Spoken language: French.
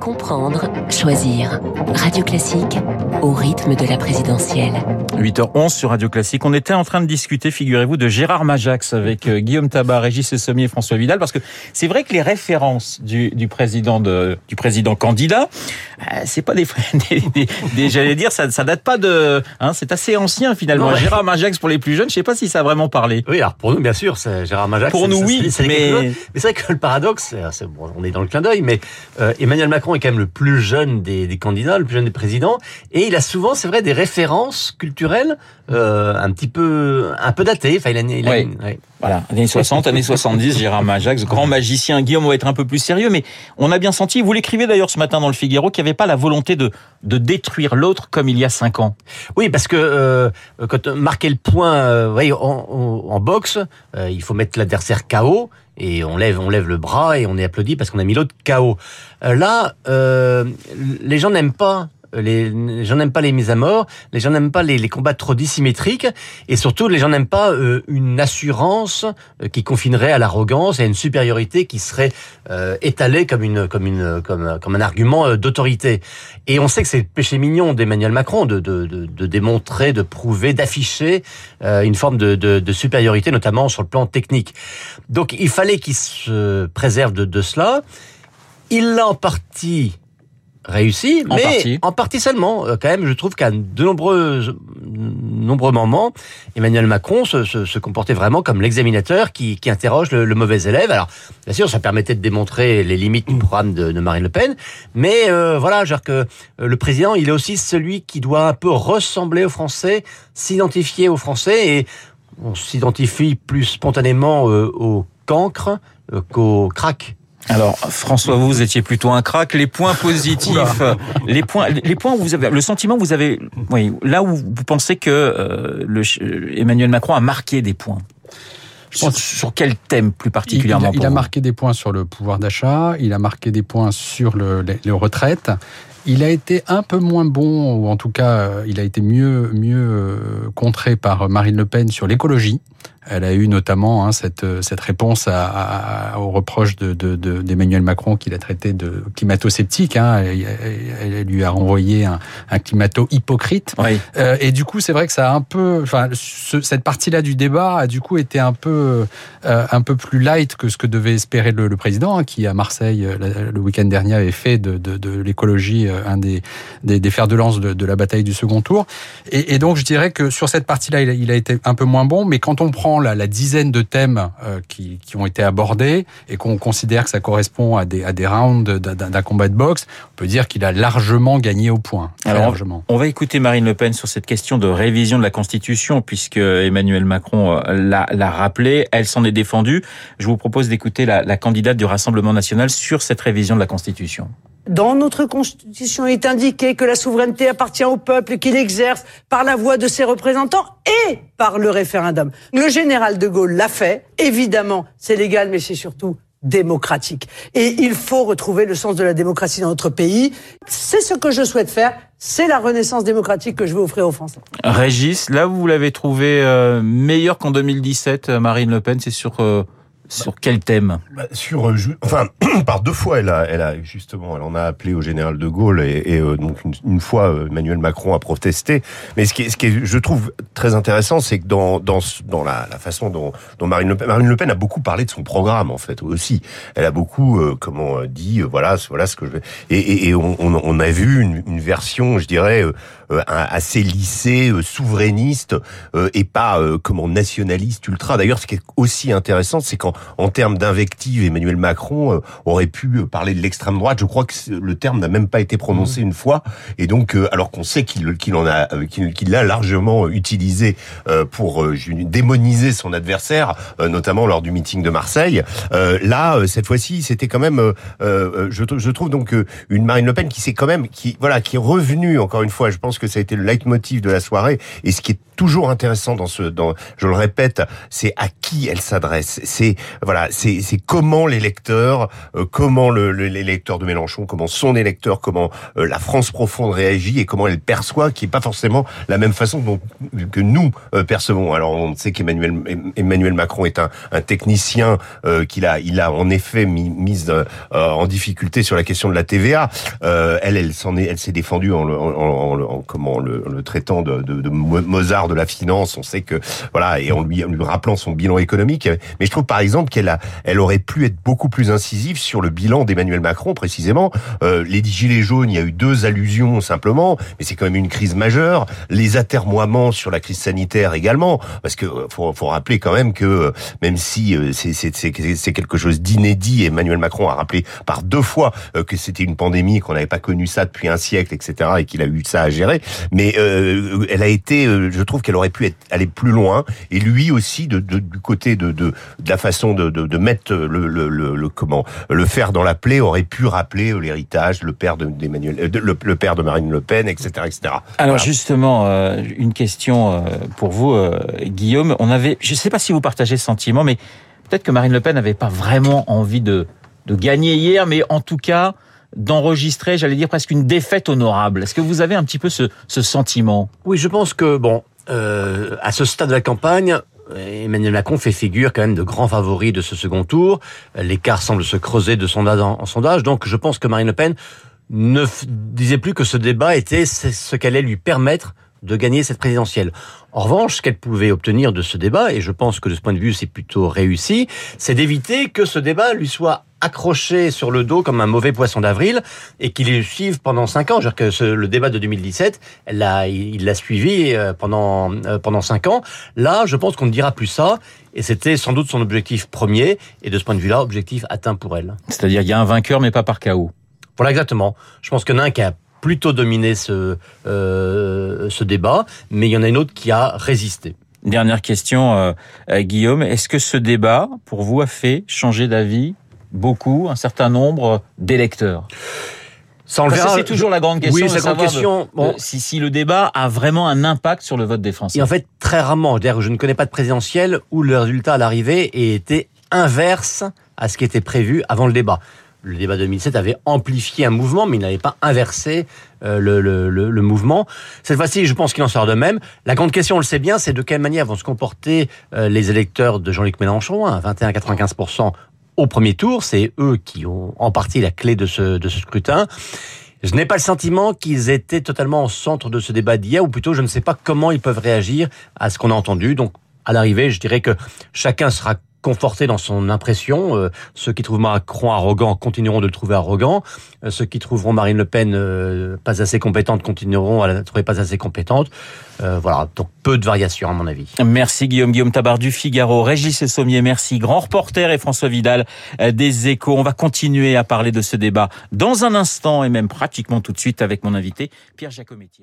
Comprendre, choisir. Radio Classique au rythme de la présidentielle. 8h11 sur Radio Classique. On était en train de discuter, figurez-vous, de Gérard Majax avec euh, Guillaume Tabar, Régis Sommier et François Vidal, parce que c'est vrai que les références du, du président de, du président candidat, euh, c'est pas des, des, des, j'allais dire, ça, ça date pas de, hein, c'est assez ancien finalement. Non, ouais. Gérard Majax pour les plus jeunes, je sais pas si ça a vraiment parlé. Oui, alors pour nous, bien sûr, c'est Gérard Majax. Pour c'est- nous, ça, oui, mais-. Mais c'est vrai que le paradoxe, c'est- bon, on est dans le clin d'œil, mais euh, Emmanuel Macron est quand même le plus jeune des, des candidats, le plus jeune des présidents, et il a souvent, c'est vrai, des références culturelles euh, un petit peu, un peu datées. Enfin, il a, il a ouais. Voilà, années 60, années 70, Gérard Majax, grand magicien. Guillaume on va être un peu plus sérieux, mais on a bien senti, vous l'écrivez d'ailleurs ce matin dans le Figaro, qu'il n'y avait pas la volonté de, de détruire l'autre comme il y a cinq ans. Oui, parce que euh, quand marquer le point, euh, voyez, en, en, en boxe, euh, il faut mettre l'adversaire KO et on lève, on lève le bras et on est applaudi parce qu'on a mis l'autre KO. Euh, là, euh, les gens n'aiment pas. Les, les gens n'aiment pas les mises à mort, les gens n'aiment pas les, combats trop dissymétriques, et surtout les gens n'aiment pas euh, une assurance euh, qui confinerait à l'arrogance et à une supériorité qui serait euh, étalée comme une comme une comme, un argument d'autorité. Et on sait que c'est le péché mignon d'Emmanuel Macron de, démontrer, de prouver, d'afficher une forme de supériorité, notamment sur le plan technique. Donc il fallait qu'il se préserve de, de cela. Il l'a en partie réussi, En mais partie. en partie seulement. Euh, Quand même, je trouve qu'à de nombreux nombreux moments, Emmanuel Macron se, se, se comportait vraiment comme l'examinateur qui, qui interroge le, le mauvais élève. Alors, bien sûr, ça permettait de démontrer les limites du programme de, de Marine Le Pen, mais euh, voilà, dire que euh, le président, il est aussi celui qui doit un peu ressembler aux Français, s'identifier aux Français, et on s'identifie plus spontanément euh, au cancre euh, qu'au crack. Alors, François, vous, vous étiez plutôt un crack. Les points positifs, les points, les points où vous avez, le sentiment que vous avez, oui, là où vous pensez que euh, le, Emmanuel Macron a marqué des points. Je pense- sur, sur quel thème plus Il, il particulièrement a, il a marqué des points sur le pouvoir d'achat, il a marqué des points sur le, les, les retraites. Il a été un peu moins bon, ou en tout cas, euh, il a été mieux, mieux euh, contré par Marine Le Pen sur l'écologie. Elle a eu notamment hein, cette, euh, cette réponse à, à, aux reproches de, de, de, d'Emmanuel Macron qu'il a traité de climato-sceptique. Hein. Elle, elle- elle lui a renvoyé un, un climato-hypocrite. Oui. Euh, et du coup, c'est vrai que ça a un peu, enfin, ce- cette partie-là du débat a du coup été un peu, euh, un peu plus light que ce que devait espérer le, le président, hein, qui à Marseille la- le week-end dernier avait fait de, de, de l'écologie un des, des, des fers de lance de, de la bataille du second tour. Et, et donc, je dirais que sur cette partie-là, il, a- il a été un peu moins bon. Mais quand on prend la, la dizaine de thèmes euh, qui, qui ont été abordés et qu'on considère que ça correspond à des, à des rounds d'un combat de boxe, on peut dire qu'il a largement gagné au point. Alors, largement. On va écouter Marine Le Pen sur cette question de révision de la Constitution, puisque Emmanuel Macron euh, l'a l'a rappelé. Elle s'en est défendue. Je vous propose d'écouter la, la candidate du Rassemblement national sur cette révision de la Constitution. Dans notre Constitution, il est indiqué que la souveraineté appartient au peuple, qu'il exerce par la voix de ses représentants et par le référendum. Le général de Gaulle l'a fait. Évidemment, c'est légal, mais c'est surtout démocratique. Et il faut retrouver le sens de la démocratie dans notre pays. C'est ce que je souhaite faire. C'est la renaissance démocratique que je veux offrir aux Français. Régis, là vous l'avez trouvé euh, meilleur qu'en 2017, euh, Marine Le Pen. C'est sur euh, sur quel thème Bah, sur, euh, enfin, par deux fois, elle a, elle a justement, elle en a appelé au général de Gaulle et, et, euh, donc une, fois, euh, Emmanuel Macron a protesté. Mais ce qui, est, ce qui est, je trouve très intéressant, c'est que dans dans dans la, la façon dont, dont Marine Le Pen, Marine Le Pen a beaucoup parlé de son programme en fait aussi. Elle a beaucoup, euh, comment euh, dit, voilà, voilà ce que je vais. Et, et, et on, on, a vu une, une version, je dirais, assez lissée, euh, souverainiste euh, et pas euh, comment nationaliste ultra. D'ailleurs, ce qui est aussi intéressant, c'est qu'en en termes d'invective, Emmanuel Macron euh, aurait pu euh, parler de l'extrême droite. Je crois que le terme n'a même pas été prononcé une fois. Et donc, euh, alors qu'on sait qu'il qu'il en a, euh, qu'il l'a largement utilisé euh, pour euh, démoniser son adversaire, euh, notamment lors du meeting de Marseille. Euh, là, euh, cette fois-ci, c'était quand même, euh, euh, je, trou- je trouve donc euh, une Marine Le Pen qui s'est quand même, qui voilà, qui est revenue encore une fois. Je pense que ça a été le leitmotiv de la soirée. Et ce qui toujours intéressant dans ce, dans, je le répète, c'est à qui elle s'adresse. C'est voilà, c'est comment l'électeur, euh, comment le l'électeur de Mélenchon, comment son électeur, comment euh, la France profonde réagit et comment elle perçoit, qui est pas forcément la même façon dont, que nous euh, percevons. Alors on sait qu'Emmanuel Emmanuel Macron est un, un technicien qu'il a il a en effet mis, mise en difficulté sur la question de la TVA. elle elle s'en est elle s'est défendue en, en, en, en comment le, le traitant de, de Mozart de la finance. On sait que voilà et en lui, en lui rappelant son bilan économique. Mais je trouve par exemple qu'elle a, elle aurait pu être beaucoup plus incisive sur le bilan d'Emmanuel Macron précisément. Euh, les gilets jaunes, il y a eu deux allusions simplement, mais c'est quand même une crise majeure. Les atermoiements sur la crise sanitaire également, parce que euh, faut, faut rappeler quand même que euh, même si euh, c'est quelque chose d'inédit, Emmanuel Macron a rappelé par deux fois que c'était une pandémie, qu'on n'avait pas connu ça depuis un siècle, etc., et qu'il a eu ça à gérer. Mais euh, elle a été, je trouve qu'elle aurait pu être, aller plus loin, et lui aussi de, de du côté de, de, de, la façon de, de, de mettre le, le, le, le, comment le fer dans la plaie aurait pu rappeler l'héritage, le père d'Emmanuel, euh, le, le, père de Marine Le Pen, etc., etc. Alors voilà. justement, euh, une question euh, pour vous, euh, Guillaume. On avait, je ne sais pas si vous partagez ce sentiment, mais peut-être que Marine Le Pen n'avait pas vraiment envie de de gagner hier, mais en tout cas d'enregistrer, j'allais dire presque une défaite honorable. Est-ce que vous avez un petit peu ce, ce sentiment? Oui, je pense que bon, euh, à ce stade de la campagne, Emmanuel Macron fait figure quand même de grand favori de ce second tour. L'écart semble se creuser de sondage en sondage. Donc je pense que Marine Le Pen ne disait plus que ce débat était ce qu'allait lui permettre de gagner cette présidentielle. En revanche, ce qu'elle pouvait obtenir de ce débat, et je pense que de ce point de vue c'est plutôt réussi, c'est d'éviter que ce débat lui soit accroché sur le dos comme un mauvais poisson d'avril et qu'il le suive pendant cinq ans. Je veux dire que ce, le débat de 2017, elle l'a, il l'a suivi euh, pendant euh, pendant cinq ans. Là, je pense qu'on ne dira plus ça. Et c'était sans doute son objectif premier. Et de ce point de vue-là, objectif atteint pour elle. C'est-à-dire, il y a un vainqueur, mais pas par chaos. Voilà, exactement. Je pense qu'il y en a un qui a plutôt dominé ce, euh, ce débat, mais il y en a une autre qui a résisté. Dernière question, euh, Guillaume. Est-ce que ce débat, pour vous, a fait changer d'avis beaucoup, un certain nombre d'électeurs? Ça, c'est toujours la grande question. Oui, la grande question. De, bon. de, si, si le débat a vraiment un impact sur le vote des Français. Et en fait, très rarement. Je, je ne connais pas de présidentielle où le résultat à l'arrivée ait été inverse à ce qui était prévu avant le débat le débat 2007 avait amplifié un mouvement, mais il n'avait pas inversé euh, le, mouvement. Cette fois-ci, je pense qu'il en sort de même. La grande question, on le sait bien, c'est de quelle manière vont se comporter euh, les électeurs de Jean-Luc Mélenchon, hein, 21-95% au premier tour. C'est eux qui ont en partie la clé de ce, de ce scrutin. Je n'ai pas le sentiment qu'ils étaient totalement au centre de ce débat d'hier, ou plutôt je ne sais pas comment ils peuvent réagir à ce qu'on a entendu. Donc, à l'arrivée, je dirais que chacun sera conforté dans son impression. Euh, ceux qui trouvent Macron arrogant continueront de le trouver arrogant. Euh, ceux qui trouveront Marine Le Pen euh, pas assez compétente continueront à la trouver pas assez compétente. Voilà, donc peu de variations à mon avis. Merci Guillaume, Guillaume Tabar du Figaro, Régis et Sommier, merci. Grand reporter et François Vidal des Échos. On va continuer à parler de ce débat dans un instant et même pratiquement tout de suite avec mon invité Pierre Giacometti.